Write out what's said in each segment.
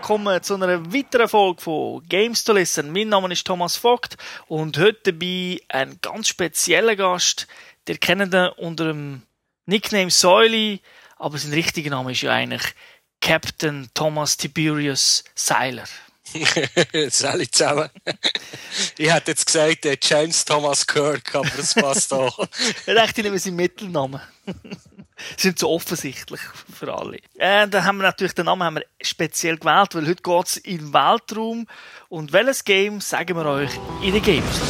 Willkommen zu einer weiteren Folge von Games to Listen. Mein Name ist Thomas Vogt und heute dabei ein ganz spezieller Gast. Der kennt ihn unter dem Nickname Säuli, aber sein richtiger Name ist ja eigentlich Captain Thomas Tiberius Seiler. Sally zusammen. ich hätte jetzt gesagt James Thomas Kirk, aber das passt auch. ich dachte, ich nehme seinen Mittelnamen. sind so offensichtlich für alle. Äh, dann haben wir natürlich den Namen haben wir speziell gewählt, weil heute geht es in den Weltraum. Und welches Game sagen wir euch in den Games?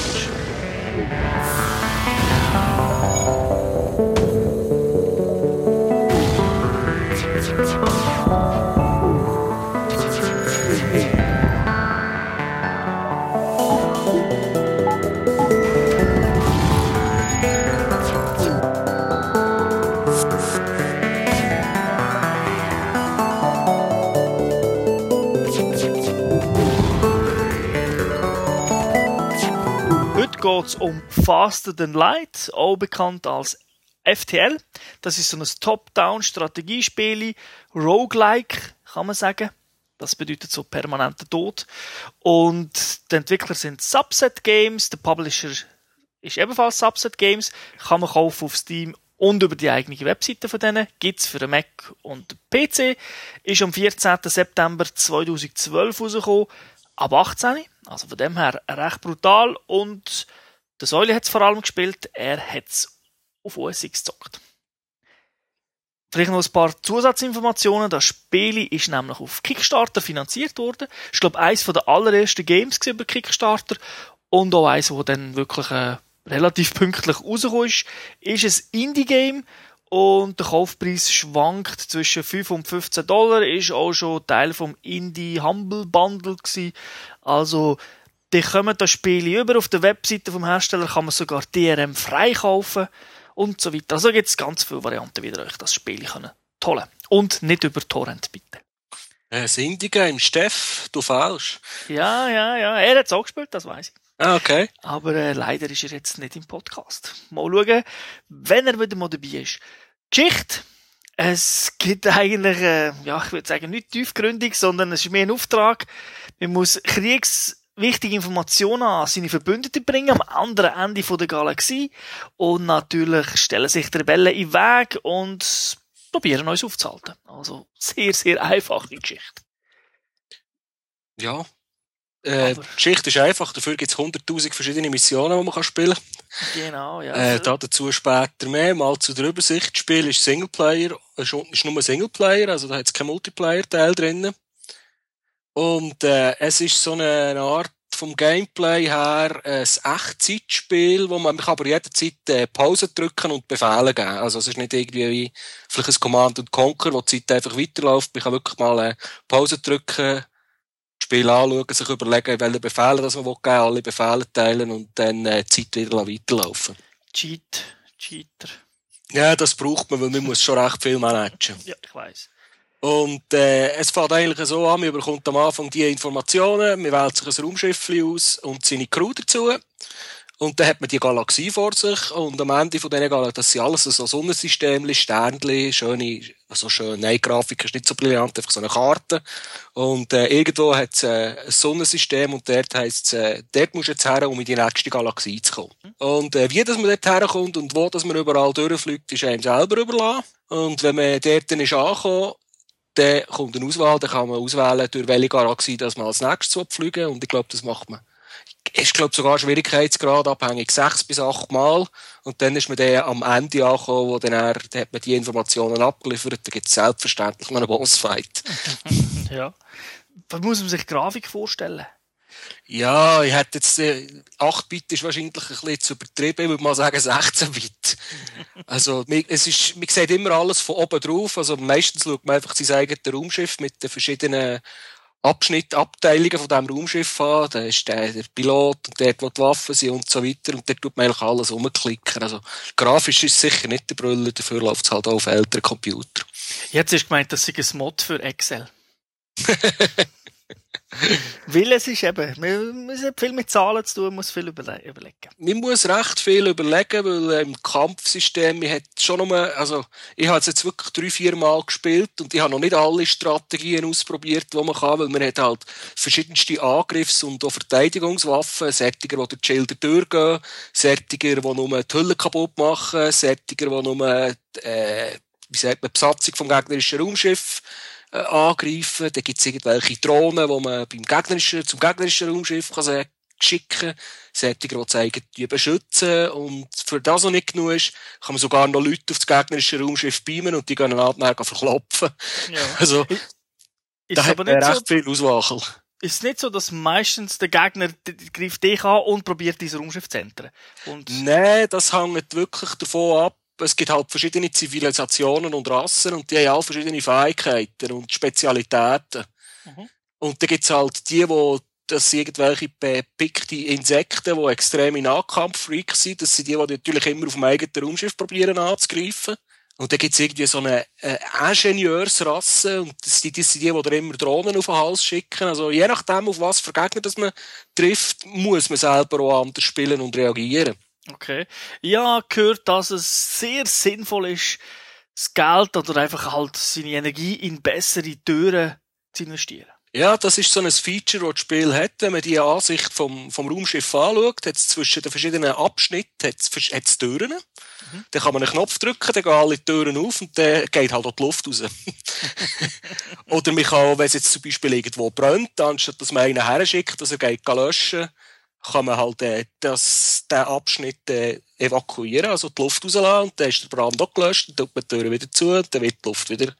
Geht es um Faster Than Light, auch bekannt als FTL. Das ist so ein Top-Down-Strategiespiel, Roguelike, kann man sagen. Das bedeutet so permanenter Tod. Und die Entwickler sind Subset Games, der Publisher ist ebenfalls Subset Games, kann man kaufen auf Steam und über die eigene Webseite von denen. Gibt's für den Mac und den PC. Ist am 14. September 2012 rausgekommen ab 18. Also von dem her recht brutal. Und der Säule hat es vor allem gespielt, er hat es auf X gezockt. Vielleicht noch ein paar Zusatzinformationen. Das Spiel ist nämlich auf Kickstarter finanziert worden. Ich glaube, eines der allerersten Games über Kickstarter und auch eins, das dann wirklich äh, relativ pünktlich rausgekommen ist, ist ein Indie-Game und der Kaufpreis schwankt zwischen 5 und 15 Dollar, ist auch schon Teil vom Indie Humble Bundle gewesen. Also, die kommen das Spiel über. Auf der Webseite vom Hersteller kann man sogar DRM frei kaufen und so weiter. Also gibt es ganz viele Varianten, wie ihr euch das Spiel können holen Und nicht über Torrent, bitte. Ein Indie-Game, Steff, du falsch. Ja, ja, ja. Er hat es auch gespielt, das weiß ich. Ah, okay. Aber äh, leider ist er jetzt nicht im Podcast. Mal schauen, wenn er wieder mal dabei ist. Geschichte. Es gibt eigentlich, äh, ja, ich würde sagen, nicht tiefgründig, sondern es ist mehr ein Auftrag. Man muss kriegswichtige Informationen an seine Verbündeten bringen, am anderen Ende der Galaxie. Und natürlich stellen sich die Rebellen in den Weg und probieren uns aufzuhalten. Also sehr, sehr einfache Geschichte. Ja, äh, die Geschichte ist einfach, dafür gibt es 100.000 verschiedene Missionen, die man kann spielen kann. Genau, ja. Äh, da dazu später mehr. Mal zu der Übersicht. Das Spiel ist Singleplayer, ist, ist nur Singleplayer, also da hat es keinen Multiplayer-Teil drin. Und äh, es ist so eine Art vom Gameplay her ein Echtzeitspiel, wo man aber jederzeit äh, Pause drücken und Befehle geben. Also es ist nicht irgendwie wie vielleicht ein Command und Conquer, wo die Zeit einfach weiterläuft. Man kann wirklich mal äh, Pause drücken, Spiel anschauen, sich überlegen, welche Befehle das man geben will, alle Befehle teilen und dann äh, die Zeit wieder weiterlaufen. Cheat, Cheater. Ja, das braucht man, weil man muss schon recht viel managen. Ja, ich weiß. Und äh, es fängt eigentlich so an, man bekommt am Anfang die Informationen, man wählt sich ein Raumschiff aus und seine Crew dazu. Und dann hat man die Galaxie vor sich und am Ende von diesen Galaxien, das sind alles so Sonnensystemli, Sternli, schöne, also schön, nein, Grafik ist nicht so brillant, einfach so eine Karte. Und äh, irgendwo hat es äh, ein Sonnensystem und dort heisst es, äh, dort musst du jetzt her, um in die nächste Galaxie zu kommen. Und äh, wie dass man dort herkommt und wo dass man überall durchfliegt, ist einem selber überlassen. Und wenn man dort dann ist angekommen, dann kommt eine Auswahl, dann kann man auswählen, durch welche Galaxie dass man als nächstes fliegen und ich glaube, das macht man ist, glaube sogar Schwierigkeitsgrad abhängig sechs bis acht Mal. Und dann ist man dann am Ende angekommen, wo dann er, dann hat man die Informationen abgeliefert. Da gibt es selbstverständlich noch einen Bossfight. ja. Was muss man sich Grafik vorstellen? Ja, ich hätte jetzt, äh, 8-Bit ist wahrscheinlich ein bisschen zu übertrieben, ich würde mal sagen 16-Bit. also, es ist, man sieht immer alles von oben drauf, also meistens schaut man einfach sein eigenes Raumschiff mit den verschiedenen Abschnitt, Abteilungen von diesem Raumschiff an. Da ist der, der Pilot und dort, wo die Waffen sind und so weiter. Und dort tut man eigentlich alles umklicken. Also, grafisch ist es sicher nicht der Brüller, dafür läuft es halt auch auf älteren Computer. Jetzt ist gemeint, das sei ein Mod für Excel. Weil es ist eben, man, hat viel mit Zahlen zu tun, muss viel überle überlegen. Man muss recht viel überlegen, weil äh, im Kampfsystem, man hat schon nur, also, ich habe jetzt wirklich drei, vier Mal gespielt und ich habe noch nicht alle Strategien ausprobiert, die man kann, weil man hat halt verschiedenste Angriffs- und auch Verteidigungswaffen, Sättiger, die durch die Schilder durchgehen, Sättiger, die nur die Hülle kaputt machen, Sättiger, die nur, äh, wie sagt man, Besatzung vom gegnerischen Raumschiff äh, angreifen. Dann gibt es irgendwelche Drohnen, die man beim gegnerischen, zum gegnerischen Raumschiff kann sagen, schicken. Sättiger, die zeigen, die beschützen. Und für das, was nicht genug ist, kann man sogar noch Leute auf das gegnerische Raumschiff beamen und die gehen dann nachher verklopfen. Ja. Also, ist da hat man recht so, viel Auswachel. Ist es nicht so, dass meistens der Gegner greift dich an und probiert diese Raumschiff zu entern? Nein, das hängt wirklich davon ab, es gibt halt verschiedene Zivilisationen und Rassen und die haben auch verschiedene Fähigkeiten und Spezialitäten. Mhm. Und da gibt es halt die, die das sind irgendwelche bepickte Insekten, die extreme Nahkampffreaks sind. Das sind die, die natürlich immer auf dem eigenen Raumschiff probieren anzugreifen. Und dann gibt es irgendwie so eine äh, Ingenieursrasse und das sind, das sind die, die immer Drohnen auf den Hals schicken. Also je nachdem, auf was für Gegner das man trifft, muss man selber auch anders spielen und reagieren. Okay. Ich habe gehört, dass es sehr sinnvoll ist, das Geld oder einfach halt seine Energie in bessere Türen zu investieren. Ja, das ist so ein Feature, das das Spiel hat. Wenn man die Ansicht vom, vom Raumschiff anschaut, hat es zwischen den verschiedenen Abschnitten hat's, hat's Türen. Mhm. Dann kann man einen Knopf drücken, dann gehen alle Türen auf und dann geht halt auch die Luft raus. Oder man kann, wenn es jetzt zum Beispiel irgendwo brennt, anstatt dass man einen her schickt, dass er geht löschen kann man halt äh, das, den Abschnitt äh, evakuieren, also die Luft rauslassen und dann ist der Brand auch gelöscht, dann tut man die Türen wieder zu und dann wird die Luft wieder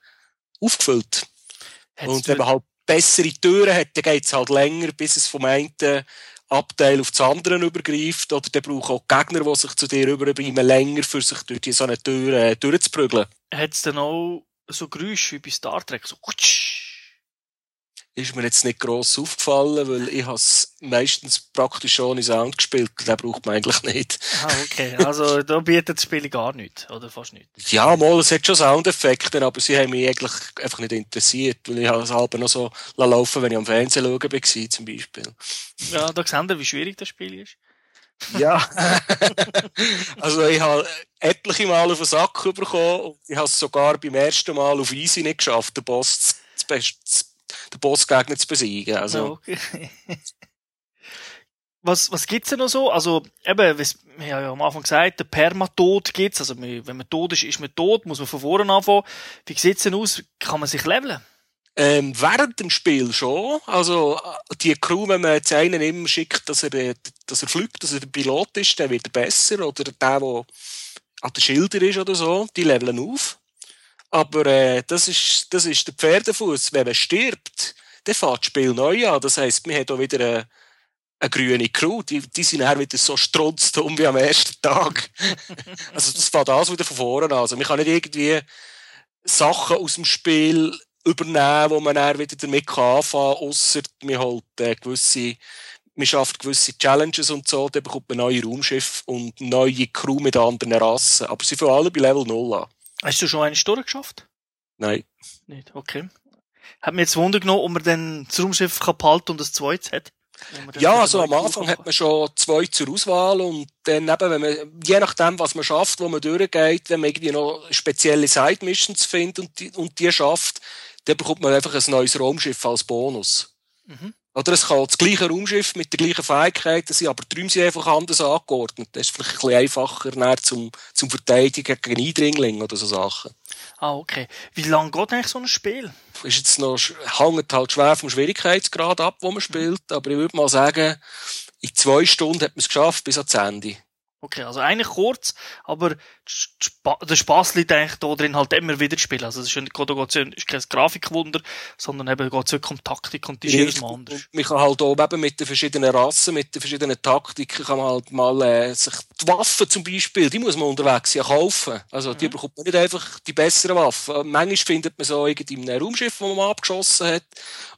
aufgefüllt. Hat's und wenn man halt bessere Türen hat, dann geht es halt länger, bis es vom einen Abteil auf das andere übergreift oder dann brauchen auch Gegner, die sich zu dir überbringen, länger für sich durch die so eine Tür äh, durchzuprügeln. Hat es dann auch so Geräusche wie bei Star Trek, so ist mir jetzt nicht gross aufgefallen, weil ich has meistens praktisch schon in Sound gespielt. Den braucht man eigentlich nicht. Ah, okay. Also da bietet das Spiel gar nichts, oder fast nichts? Ja, mal, es hat schon Soundeffekte, aber sie haben mich eigentlich einfach nicht interessiert, weil ich das halb noch so laufen wenn ich am Fernsehen schauen war, zum Beispiel. Ja, da sehen wir, wie schwierig das Spiel ist. Ja. also ich habe etliche Mal auf den Sack bekommen und ich habe es sogar beim ersten Mal auf Easy nicht geschafft, den Boss zu, zu den Bossgegner zu besiegen. Also. Okay. was, was gibt's denn noch so? Also, eben, wir haben ja am Anfang gesagt, der Permatod gibt's. Also, wenn man tot ist, ist man tot, muss man von vorne anfangen. Wie sieht's denn aus? Kann man sich leveln? Ähm, während dem Spiel schon. Also, die Crew, wenn man jetzt einen immer schickt, dass er, dass er fliegt, dass er der Pilot ist, der wird besser. Oder der, der an den Schilder ist oder so, die leveln auf. Aber äh, das, ist, das ist der Pferdefuß. Wenn man stirbt, dann fährt das Spiel neu an. Das heisst, wir haben hier wieder eine, eine grüne Crew. Die, die sind dann wieder so strunzdumm wie am ersten Tag. also das fährt alles wieder von vorne an. Also man kann nicht irgendwie Sachen aus dem Spiel übernehmen, wo man dann wieder damit anfangen kann, ausser man holt äh, gewisse man schafft gewisse Challenges und so, dann bekommt man neue Raumschiffe und neue Crew mit anderen Rassen. Aber sie fangen alle bei Level 0 an. Hast du schon eine Stunde geschafft? Nein. Nicht, okay. Hat mir jetzt Wunder genommen, ob man dann das Raumschiff kann behalten und das zweites hat. Ja, also am Anfang hat man schon zwei zur Auswahl und dann eben, wenn man, je nachdem, was man schafft, wo man durchgeht, wenn man irgendwie noch spezielle Side-Missions findet und die, und die schafft, dann bekommt man einfach ein neues Raumschiff als Bonus. Mhm. Oder es kann das gleiche Raumschiff mit der gleichen Fähigkeiten sein, aber die Räume sind einfach anders angeordnet. Das ist vielleicht ein bisschen einfacher zum, zum Verteidigen gegen Eindringlinge oder so Sachen. Ah, okay. Wie lange geht eigentlich so ein Spiel? Ist jetzt noch, hängt halt schwer vom Schwierigkeitsgrad ab, wo man spielt, aber ich würde mal sagen, in zwei Stunden hat man es geschafft bis ans Ende. Okay, also eigentlich kurz, aber der Spaß liegt eigentlich da drin, halt immer wieder zu spielen. Also es ist, geht's ist kein Grafikwunder, sondern eben geht es wirklich um Taktik und die ist jedes Mal anders. Man kann halt auch eben mit den verschiedenen Rassen, mit den verschiedenen Taktiken kann man halt mal äh, sich die Waffen zum Beispiel, die muss man unterwegs ja kaufen. Also die mhm. bekommt man nicht einfach die besseren Waffen. Manchmal findet man so irgendwie in einem Raumschiff, wo man abgeschossen hat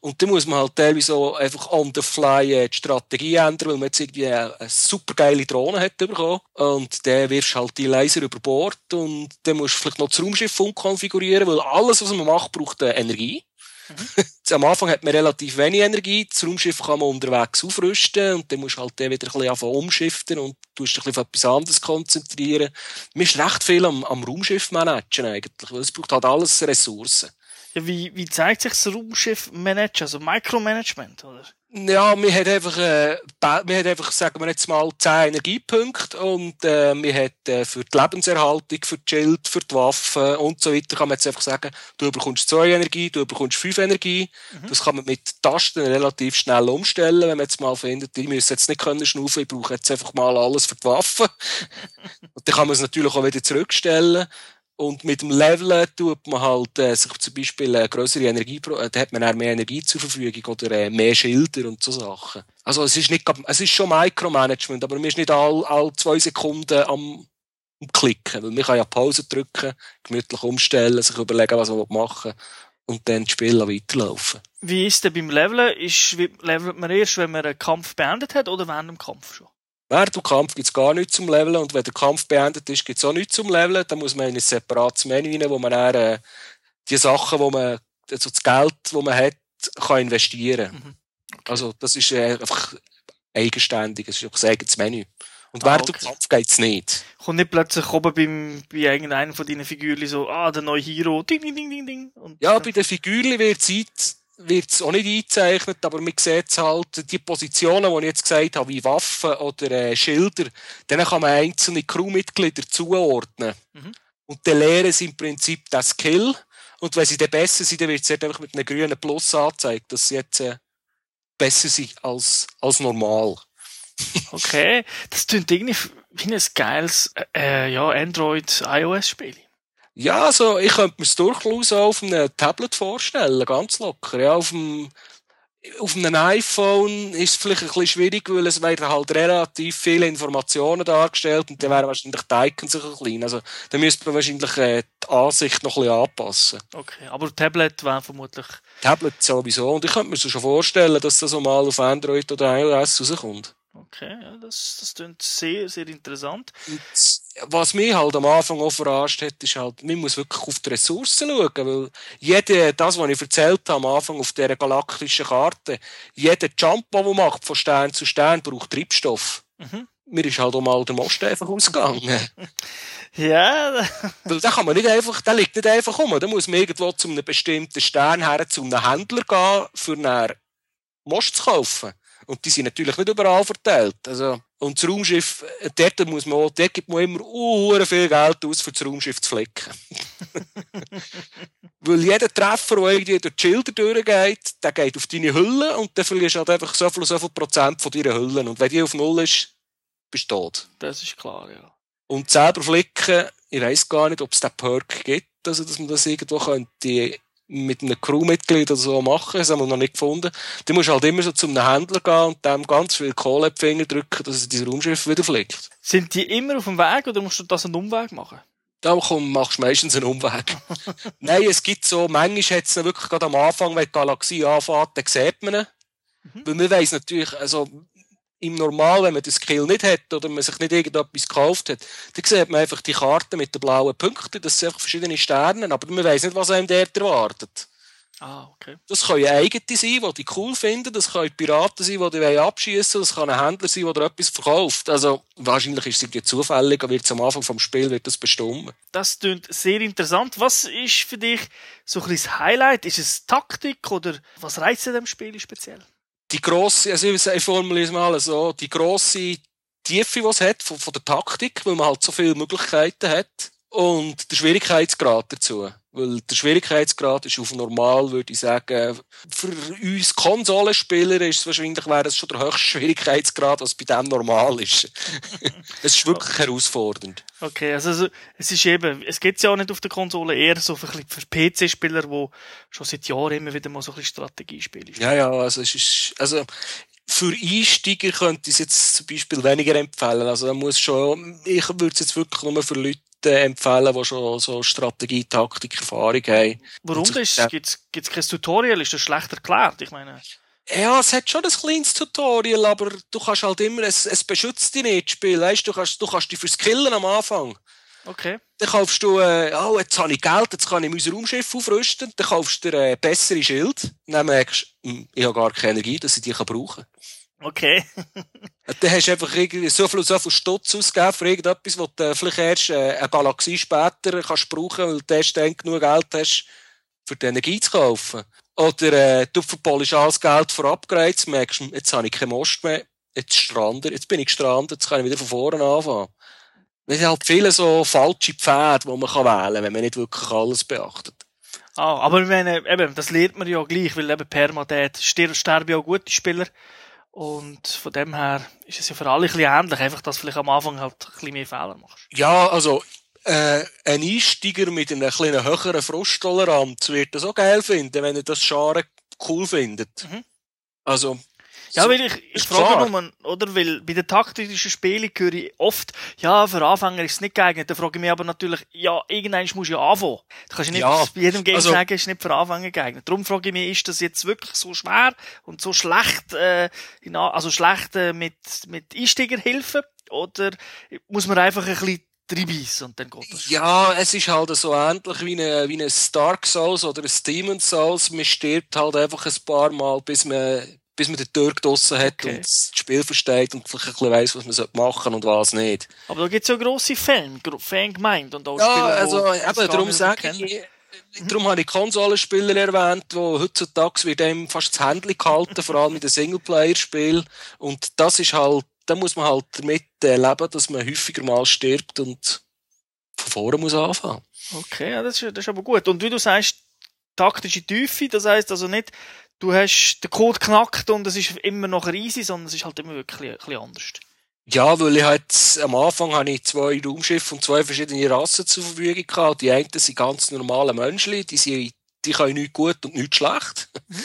und dann muss man halt teilweise auch einfach on the fly äh, die Strategie ändern, weil man jetzt irgendwie eine, eine super geile Drohne hat bekommen und dann wirfst halt die Laser über Bord und dann musst du vielleicht noch das Raumschiff umkonfigurieren, weil alles, was man macht, braucht äh, Energie. Mhm. Am Anfang hat man relativ wenig Energie, das Raumschiff kann man unterwegs aufrüsten und dann musst du halt wieder ein bisschen anfangen umschiften und tust dich ein bisschen auf etwas anderes konzentrieren. Man ist recht viel am, am Raumschiff managen eigentlich, weil es braucht halt alles Ressourcen. Ja, wie, wie zeigt sich das Raumschiff managen, also Micromanagement, oder? Ja, wir hat einfach, äh, wir hat einfach, sagen wir jetzt mal, 10 Energiepunkte und äh, wir hat äh, für die Lebenserhaltung, für die Schild, für die Waffen und so weiter, kann man jetzt einfach sagen, du bekommst 2 Energie, du bekommst 5 Energie. Mhm. Das kann man mit Tasten relativ schnell umstellen, wenn man jetzt mal findet, ich muss jetzt nicht können schnaufen, ich brauche jetzt einfach mal alles für die Waffen. und dann kann man es natürlich auch wieder zurückstellen. Und mit dem Leveln tut man halt äh, sich zum Beispiel eine größere Energie, äh, da hat man auch mehr Energie zur Verfügung oder äh, mehr Schilder und so Sachen. Also es ist nicht, es ist schon Micromanagement, aber man ist nicht all, all zwei Sekunden am, am Klicken, weil man kann ja Pause drücken, gemütlich umstellen, sich überlegen, was man machen will und dann das Spiel weiterlaufen. Wie ist denn beim Leveln? Ist, levelt man erst, wenn man einen Kampf beendet hat oder während dem Kampf schon? Während dem Kampf gibt es gar nichts zum Leveln und wenn der Kampf beendet ist, gibt es auch nichts zum Leveln. Dann muss man in ein separates Menü rein, wo man dann, äh, die Sachen, wo man, also das Geld, das man hat, kann investieren. Mhm. Okay. Also das ist äh, einfach eigenständig, es ist ein eigenes Menü. Und während ah, okay. dem Kampf geht's nicht. Kommt nicht plötzlich oben beim, bei irgendeinem von deinen Figuren so, ah, der neue Hero, ding, ding, ding, ding, ding. Und ja, bei den Figuren wird Zeit wird es auch nicht eingezeichnet, aber man sieht halt, die Positionen, die ich jetzt gesagt habe, wie Waffen oder äh, Schilder, denen kann man einzelne Crewmitglieder zuordnen. Mhm. Und dann lehren sie im Prinzip das Skill. Und wenn sie dann besser sind, dann wird es einfach mit einem grünen Plus angezeigt, dass sie jetzt äh, besser sind als, als normal. okay, das klingt irgendwie wie ein geiles äh, ja, Android-iOS-Spiel. Ja, also ich könnte mir es durchaus auch auf einem Tablet vorstellen, ganz locker. Ja, auf dem auf einem iPhone ist es vielleicht ein bisschen schwierig, weil es werden halt relativ viele Informationen dargestellt und dann wären wahrscheinlich die Icons ein bisschen klein. Also da müsste man wahrscheinlich äh, die Ansicht noch ein bisschen anpassen. Okay, aber Tablet wäre vermutlich... Tablet sowieso. Und ich könnte mir schon vorstellen, dass das so mal auf Android oder iOS rauskommt. Okay, ja, das, das klingt sehr, sehr interessant. Und was mich halt am Anfang auch verarscht hat, ist halt, man muss wirklich auf die Ressourcen schauen, weil jede, das, was ich erzählt habe am Anfang auf dieser galaktischen Karte, jeder Jump, den man macht von Stern zu Stern, braucht Treibstoff. Mhm. Mir ist halt auch mal der Most einfach ausgegangen. ja. Weil da kann man nicht einfach, der liegt nicht einfach um. Da muss man irgendwo zu einem bestimmten Stern her, zu einem Händler gehen, für einen Most zu kaufen. Und die sind natürlich nicht überall verteilt. Also, und das Raumschiff, dort, muss man, dort gibt man immer uh, viel Geld aus, für das Raumschiff zu flicken. Weil jeder Treffer, der irgendwie durch die Schilder durchgeht, der geht auf deine Hülle und dann verlierst du halt einfach so viel, so viel Prozent von deiner Hüllen. Und wenn die auf Null ist, bist du tot. Das ist klar, ja. Und selber flicken, ich weiss gar nicht, ob es den Perk gibt, also dass man das irgendwo könnte mit einem Crewmitglied oder so machen, das haben wir noch nicht gefunden. Du musst halt immer so zu einem Händler gehen und dem ganz viel Kohle in die Finger drücken, dass dein Raumschiff wieder fliegt. Sind die immer auf dem Weg oder musst du das einen Umweg machen? Da machst du meistens einen Umweg. Nein, es gibt so, manchmal hat es wirklich gerade am Anfang, wenn die Galaxie anfängt, dann sieht man ihn. Mhm. Weil man weiss natürlich, also, im Normal, wenn man den Skill nicht hat oder man sich nicht irgendetwas gekauft hat, dann sieht man einfach die Karte mit den blauen Punkten, das sind einfach verschiedene Sterne, aber man weiß nicht, was einem dort erwartet. Ah, okay. Das können eigene sein, die die cool finden, das können Piraten sein, die die abschießen, das kann ein Händler sein, der etwas verkauft. Also wahrscheinlich ist es irgendwie zufällig, es am Anfang vom Spiel wird das bestimmen. Das klingt sehr interessant. Was ist für dich so ein das Highlight? Ist es Taktik oder was reizt in dem Spiel speziell? Die grosse, also ich formuliere es mal so, die grosse Tiefe, die es hat, von, von der Taktik, weil man halt so viele Möglichkeiten hat und der Schwierigkeitsgrad dazu. Weil der Schwierigkeitsgrad ist auf normal, würde ich sagen. Für uns Konsolenspieler ist es wahrscheinlich, wäre es schon der höchste Schwierigkeitsgrad, was bei dem normal ist. es ist wirklich okay. herausfordernd. Okay, also es ist eben, es geht ja auch nicht auf der Konsole, eher so für, für PC-Spieler, die schon seit Jahren immer wieder mal so ein bisschen Strategiespiele spielen. Ja, ja, also es ist, also für Einsteiger könnte ich es jetzt zum Beispiel weniger empfehlen. Also da muss schon, ich würde es jetzt wirklich nur für Leute empfehlen, die schon so Strategie, Taktik, Erfahrung haben. Warum das? Gibt es kein Tutorial? Ist das schlecht erklärt? Ich meine... Ja, es hat schon ein kleines Tutorial, aber du kannst halt immer, es, es beschützt dich nicht, das Spiel, weißt, du kannst, du kannst dich verskillen am Anfang. Okay. Dann kaufst du, äh, oh, jetzt habe ich Geld, jetzt kann ich mein Raumschiff aufrüsten. Dann kaufst du dir äh, bessere Schild. Dann merkst du, hm, ich habe gar keine Energie, dass ich die kann brauchen kann. Okay. dann hast du einfach irgendwie so viel, so viel Stutz ausgegeben für irgendetwas, was du vielleicht erst äh, eine Galaxie später kannst brauchen, weil du erst dann genug Geld hast, für die Energie zu kaufen. Oder äh, du verpolist alles Geld für Upgrades, merkst jetzt habe ich keinen Most mehr, jetzt strande, jetzt bin ich gestrandet, jetzt kann ich wieder von vorne anfangen. Es sind halt viele so falsche Pfade, die man kann wählen kann, wenn man nicht wirklich alles beachtet. Ah, aber ich meine, eben, das lernt man ja gleich, weil eben Permadeath sterben ja auch gute Spieler. Und von dem her ist es ja für alle ein bisschen ähnlich, einfach, dass du vielleicht am Anfang halt ein bisschen mehr Fehler machst. Ja, also, äh, ein Einsteiger mit einer kleinen höheren Frusttoleranz wird das auch geil finden, wenn er das Scharen cool findet. Mhm. Also, ja, weil ich, ich frage nur, oder? Weil bei den taktischen Spielen höre ich oft, ja, für Anfänger ist es nicht geeignet. Da frage ich mich aber natürlich, ja, irgendwann musst du ja anfangen. Du kannst nicht ja, bei jedem Game also, sagen, es ist nicht für Anfänger geeignet. Darum frage ich mich, ist das jetzt wirklich so schwer und so schlecht, äh, in, also schlecht äh, mit, mit Einsteigerhilfe? Oder muss man einfach ein bisschen und dann geht das. Ja, es ist halt so ähnlich wie ein, wie ein Dark Souls oder ein Demon Souls. Man stirbt halt einfach ein paar Mal, bis man bis man den Tür draussen hat okay. und das Spiel versteht und vielleicht ein bisschen weiss, was man machen und was nicht. Aber da gibt es ja grosse Fan, Fangemeinde und auch ja, Spieler, also eben, darum sage ich, mhm. darum habe ich Konsolenspieler erwähnt, wo heutzutage wird einem fast das Handy gehalten, vor allem in den Singleplayer-Spielen und das ist halt, da muss man halt damit leben, dass man häufiger mal stirbt und von vorne muss anfangen. Okay, ja, das, ist, das ist aber gut. Und wie du sagst, taktische Tiefe, das heisst also nicht, du hast den Code knackt und es ist immer noch easy, sondern es ist halt immer wirklich ein bisschen anders. Ja, weil ich halt, am Anfang habe ich zwei Raumschiffe und zwei verschiedene Rassen zur Verfügung gehabt. Die einen sind ganz normale Menschen, die, sind, die können nichts gut und nichts schlecht. Mhm.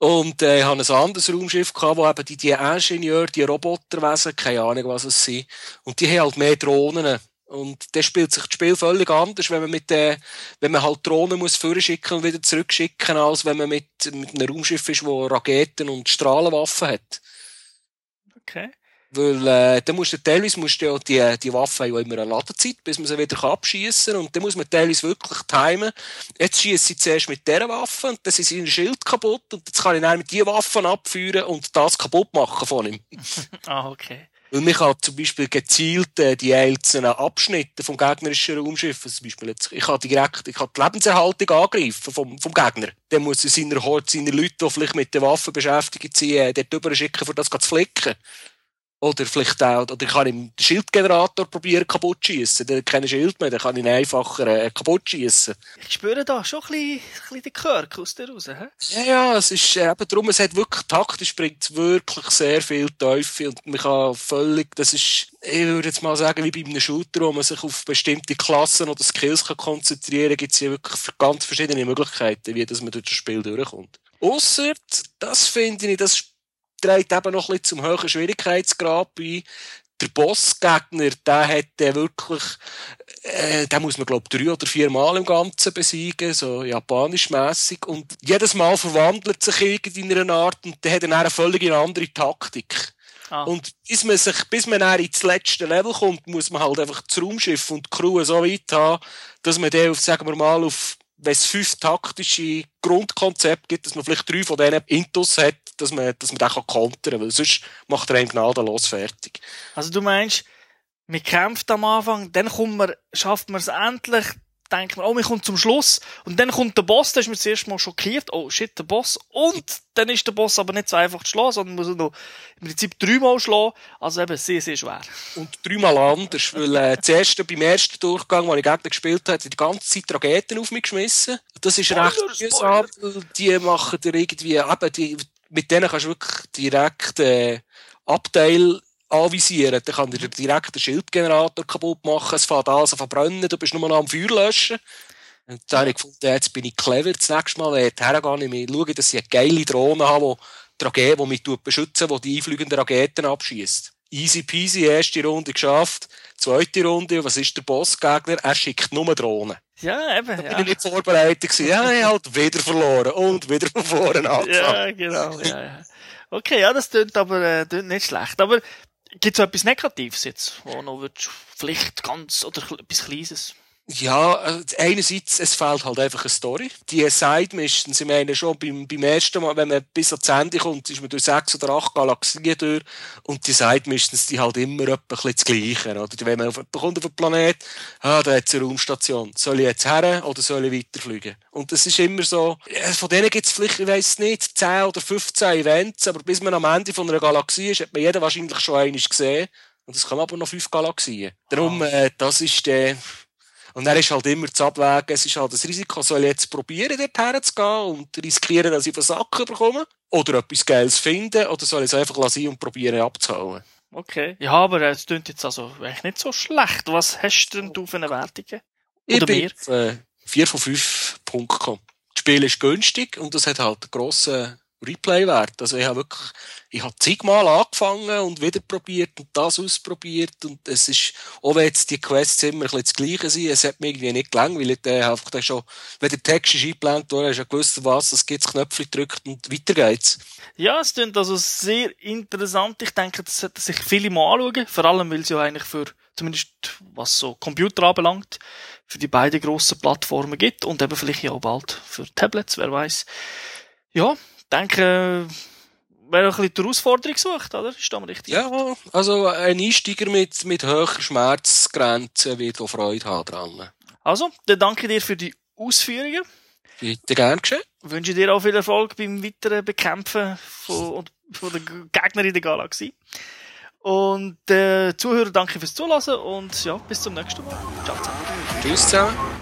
Und äh, ich habe ein anderes Raumschiff gehabt, wo eben die, die Ingenieure, die Roboterwesen, keine Ahnung was es sind. Und die haben halt mehr Drohnen. Und der spielt sich das Spiel völlig anders, wenn man mit der, wenn man halt Drohnen muss vorschicken und wieder zurückschicken, als wenn man mit, mit einem Raumschiff ist, wo Raketen und Strahlenwaffen hat. Okay. Weil, äh, dann musst du teilweise musst du ja die, die Waffen haben ja immer eine Ladezeit, bis man sie wieder abschießen kann. Und dann muss man teilweise wirklich timen. Jetzt schieße ich zuerst mit dieser Waffe und dann ist sein Schild kaputt und jetzt kann ich dann mit diesen Waffen abführen und das kaputt machen von ihm. ah, okay. Weil man kann zum Beispiel gezielt äh, die einzelnen Abschnitte vom gegnerischen Raumschiff, also zum Beispiel jetzt, ich kann direkt, ich kann die Lebenserhaltung angreifen vom, vom Gegner. Dann muss er seine Horde, seine Leute, die vielleicht mit den Waffen beschäftigt sind, äh, dort drüber schicken, für das zu flicken. Oder vielleicht auch, oder ich kann den Schildgenerator probieren kaputt schießen. Der hat keinen Schild mehr, dann kann ich ihn einfacher äh, kaputt schießen. Ich spüre da schon ein bisschen, ein bisschen den Kirk aus der raus. He? Ja, ja, es ist äh, eben darum, es hat wirklich taktisch bringt wirklich sehr viel Teufel und man kann völlig, das ist, ich würde jetzt mal sagen, wie bei einem Shooter, wo man sich auf bestimmte Klassen oder Skills kann konzentrieren kann, gibt es hier wirklich ganz verschiedene Möglichkeiten, wie dass man durch das Spiel durchkommt. Ausser, das finde ich, das trägt eben noch ein bisschen zum höheren Schwierigkeitsgrad bei. Der Bossgegner, der hat der wirklich, äh, den muss man, glaube ich, drei oder vier Mal im Ganzen besiegen, so japanisch-mässig. Und jedes Mal verwandelt sich irgendeiner Art und der hat dann eine völlig andere Taktik. Ah. Und bis man sich, bis man dann ins letzte Level kommt, muss man halt einfach das Raumschiff und die Crew so weit haben, dass man den auf, sagen wir mal, auf wenn es fünf taktische Grundkonzepte gibt, dass man vielleicht drei von denen Intus hat, dass man, dass man den kann kontern weil sonst macht er einen gnadenlos fertig. Also du meinst, man kämpft am Anfang, dann kommt man, schafft man es endlich, denkt man, oh, wir kommen zum Schluss. Und dann kommt der Boss, da ist man zuerst mal schockiert, oh shit, der Boss. Und dann ist der Boss aber nicht so einfach zu schlagen, sondern muss noch im Prinzip dreimal schlagen. Also eben sehr, sehr schwer. Und dreimal anders, weil äh, zuerst beim ersten Durchgang, wo ich Gegner gespielt habe, die ganze Zeit Raketen auf mich geschmissen. Das ist recht mühsam, die machen dir irgendwie, eben, die, mit denen kannst du wirklich direkt äh, Abteil anvisieren. Dann kann dir direkt den Schildgenerator kaputt machen, es fängt an zu verbrennen, du bist nur noch am Feuer löschen. Und dann habe ich gefunden, jetzt bin ich clever, das nächste Mal hergehe ich mir schaue, dass ich eine geile Drohne habe, die, die mich beschützen die die einfliegenden Raketen abschießt. Easy peasy, erste Runde geschafft. Zweite Runde, was ist der Bossgegner? Er schickt nur Drohnen. Ja, eben. Da bin ja. ich nicht vorbereitet gewesen. Ja, ich halt wieder verloren und wieder von vorne angefangen. Ja, genau. Ja, ja. Okay, ja, das klingt aber äh, nicht schlecht. Aber Gibt es etwas Negatives jetzt, wo noch vielleicht ganz oder etwas Kleines? Ja, äh, einerseits, es fehlt halt einfach eine Story. Die Side Missions, ich meine schon beim, beim ersten Mal, wenn man bis ans Ende kommt, ist man durch sechs oder acht Galaxien durch und die Side Missions, die halt immer etwa ein das Gleiche, oder? Wenn man auf, kommt auf einen Planet, ah, da hat es eine Raumstation. Soll ich jetzt her oder soll ich weiterfliegen? Und das ist immer so, von denen gibt es vielleicht, ich weiss nicht, 10 oder 15 Events, aber bis man am Ende von einer Galaxie ist, hat man jeder wahrscheinlich schon eines gesehen. Und es kommen aber noch fünf Galaxien. Darum, äh, das ist der, und dann ist halt immer zu abwägen, es ist halt das Risiko, soll ich jetzt probieren, dort herzugehen und riskieren, dass ich Versacken bekomme? Oder etwas Geiles finden? Oder soll ich es einfach lassen und probieren abzuhauen? Okay. Ja, aber es klingt jetzt also eigentlich nicht so schlecht. Was hast du denn du für eine Wertung? Oder ich bin mehr? Äh, 4 von 5 Punkten Das Spiel ist günstig und es hat halt einen grossen Replay-Wert. Also ich habe wirklich, ich habe zigmal angefangen und wieder probiert und das ausprobiert und es ist, auch wenn jetzt die Quests immer ein bisschen das Gleiche sind, es hat mir irgendwie nicht gelangweilt. Ich einfach dann schon, wenn der Text ist eingeplant wurde, hast du ja gewusst, was es gibt, das Knöpfchen drückt und weiter geht's. Ja, es klingt also sehr interessant. Ich denke, das sollten sich viele mal anschauen. Vor allem, weil es ja eigentlich für, zumindest was so Computer anbelangt, für die beiden grossen Plattformen gibt und eben vielleicht ja auch bald für Tablets, wer weiß. Ja, denke, wer ein bisschen die Herausforderung sucht, oder? Ist das richtig? Ja, also ein Einsteiger mit, mit hoher Schmerzgrenze wird auch Freude haben dran. Also, dann danke dir für die Ausführungen. Bitte gern geschehen. Wünsche dir auch viel Erfolg beim weiteren Bekämpfen von, von den Gegnern in der Galaxie. Und äh, Zuhörer, danke fürs Zuhören und ja, bis zum nächsten Mal. Ciao zusammen. Tschüss zusammen.